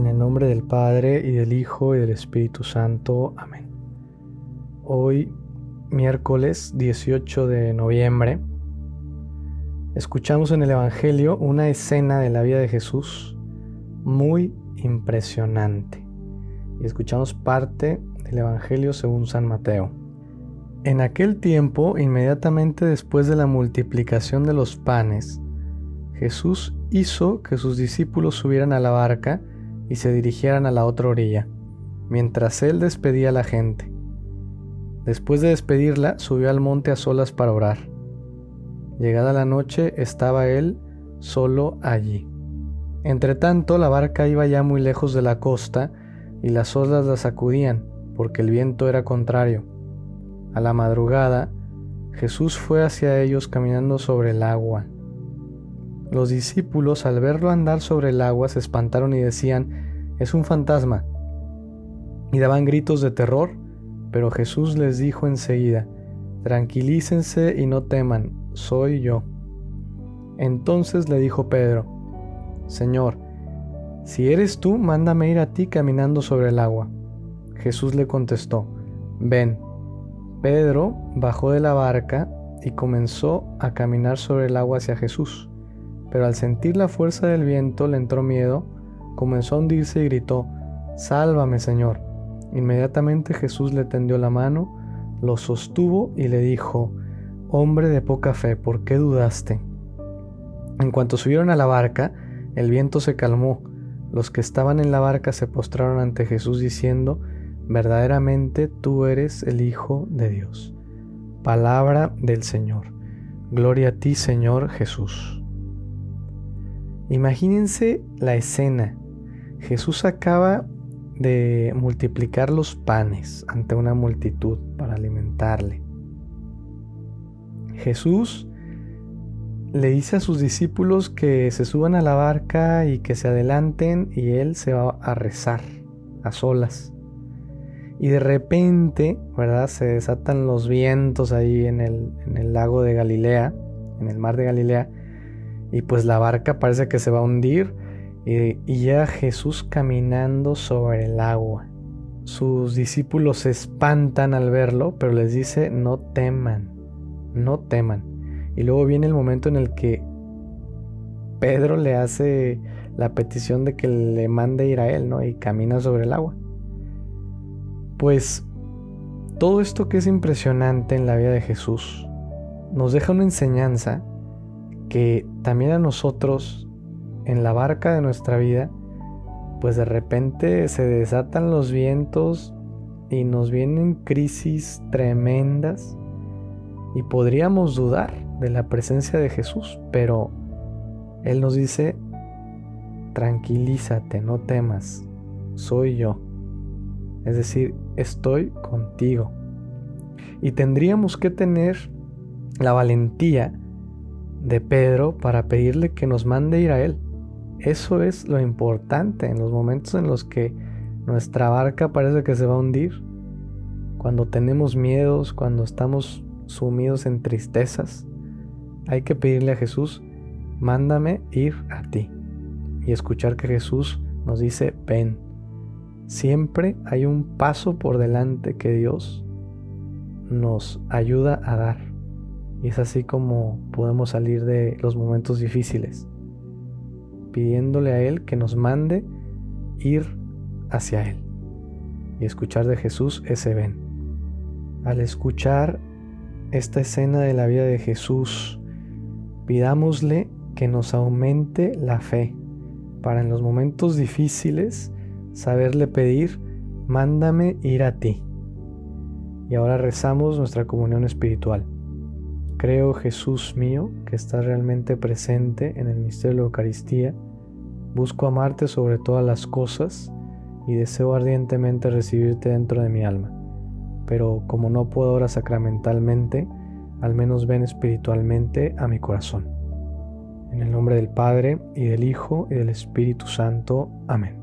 En el nombre del Padre y del Hijo y del Espíritu Santo. Amén. Hoy, miércoles 18 de noviembre, escuchamos en el Evangelio una escena de la vida de Jesús muy impresionante. Y escuchamos parte del Evangelio según San Mateo. En aquel tiempo, inmediatamente después de la multiplicación de los panes, Jesús hizo que sus discípulos subieran a la barca y se dirigieran a la otra orilla, mientras él despedía a la gente. Después de despedirla, subió al monte a solas para orar. Llegada la noche, estaba él solo allí. Entretanto, la barca iba ya muy lejos de la costa y las olas la sacudían, porque el viento era contrario. A la madrugada, Jesús fue hacia ellos caminando sobre el agua. Los discípulos al verlo andar sobre el agua se espantaron y decían, es un fantasma. Y daban gritos de terror, pero Jesús les dijo enseguida, tranquilícense y no teman, soy yo. Entonces le dijo Pedro, Señor, si eres tú, mándame ir a ti caminando sobre el agua. Jesús le contestó, ven. Pedro bajó de la barca y comenzó a caminar sobre el agua hacia Jesús pero al sentir la fuerza del viento le entró miedo, comenzó a hundirse y gritó, Sálvame, Señor. Inmediatamente Jesús le tendió la mano, lo sostuvo y le dijo, Hombre de poca fe, ¿por qué dudaste? En cuanto subieron a la barca, el viento se calmó. Los que estaban en la barca se postraron ante Jesús diciendo, Verdaderamente tú eres el Hijo de Dios. Palabra del Señor. Gloria a ti, Señor Jesús. Imagínense la escena. Jesús acaba de multiplicar los panes ante una multitud para alimentarle. Jesús le dice a sus discípulos que se suban a la barca y que se adelanten y él se va a rezar a solas. Y de repente, ¿verdad? Se desatan los vientos ahí en el, en el lago de Galilea, en el mar de Galilea, y pues la barca parece que se va a hundir y, llega Jesús caminando sobre el agua. Sus discípulos se espantan al verlo, pero les dice, no teman, no teman. Y luego viene el momento en el que Pedro le hace la petición de que le mande ir a él, ¿no? Y camina sobre el agua. Pues todo esto que es impresionante en la vida de Jesús nos deja una enseñanza que también a nosotros, en la barca de nuestra vida, pues de repente se desatan los vientos y nos vienen crisis tremendas y podríamos dudar de la presencia de Jesús, pero Él nos dice, tranquilízate, no temas, soy yo. Es decir, estoy contigo. Y tendríamos que tener la valentía de Pedro para pedirle que nos mande ir a Él. Eso es lo importante en los momentos en los que nuestra barca parece que se va a hundir, cuando tenemos miedos, cuando estamos sumidos en tristezas. Hay que pedirle a Jesús, mándame ir a ti. Y escuchar que Jesús nos dice, ven. Siempre hay un paso por delante que Dios nos ayuda a dar. Y es así como podemos salir de los momentos difíciles, pidiéndole a Él que nos mande ir hacia Él y escuchar de Jesús ese ven. Al escuchar esta escena de la vida de Jesús, pidámosle que nos aumente la fe para en los momentos difíciles saberle pedir, mándame ir a ti. Y ahora rezamos nuestra comunión espiritual. Creo, Jesús mío, que estás realmente presente en el misterio de la Eucaristía. Busco amarte sobre todas las cosas y deseo ardientemente recibirte dentro de mi alma. Pero como no puedo ahora sacramentalmente, al menos ven espiritualmente a mi corazón. En el nombre del Padre, y del Hijo, y del Espíritu Santo. Amén.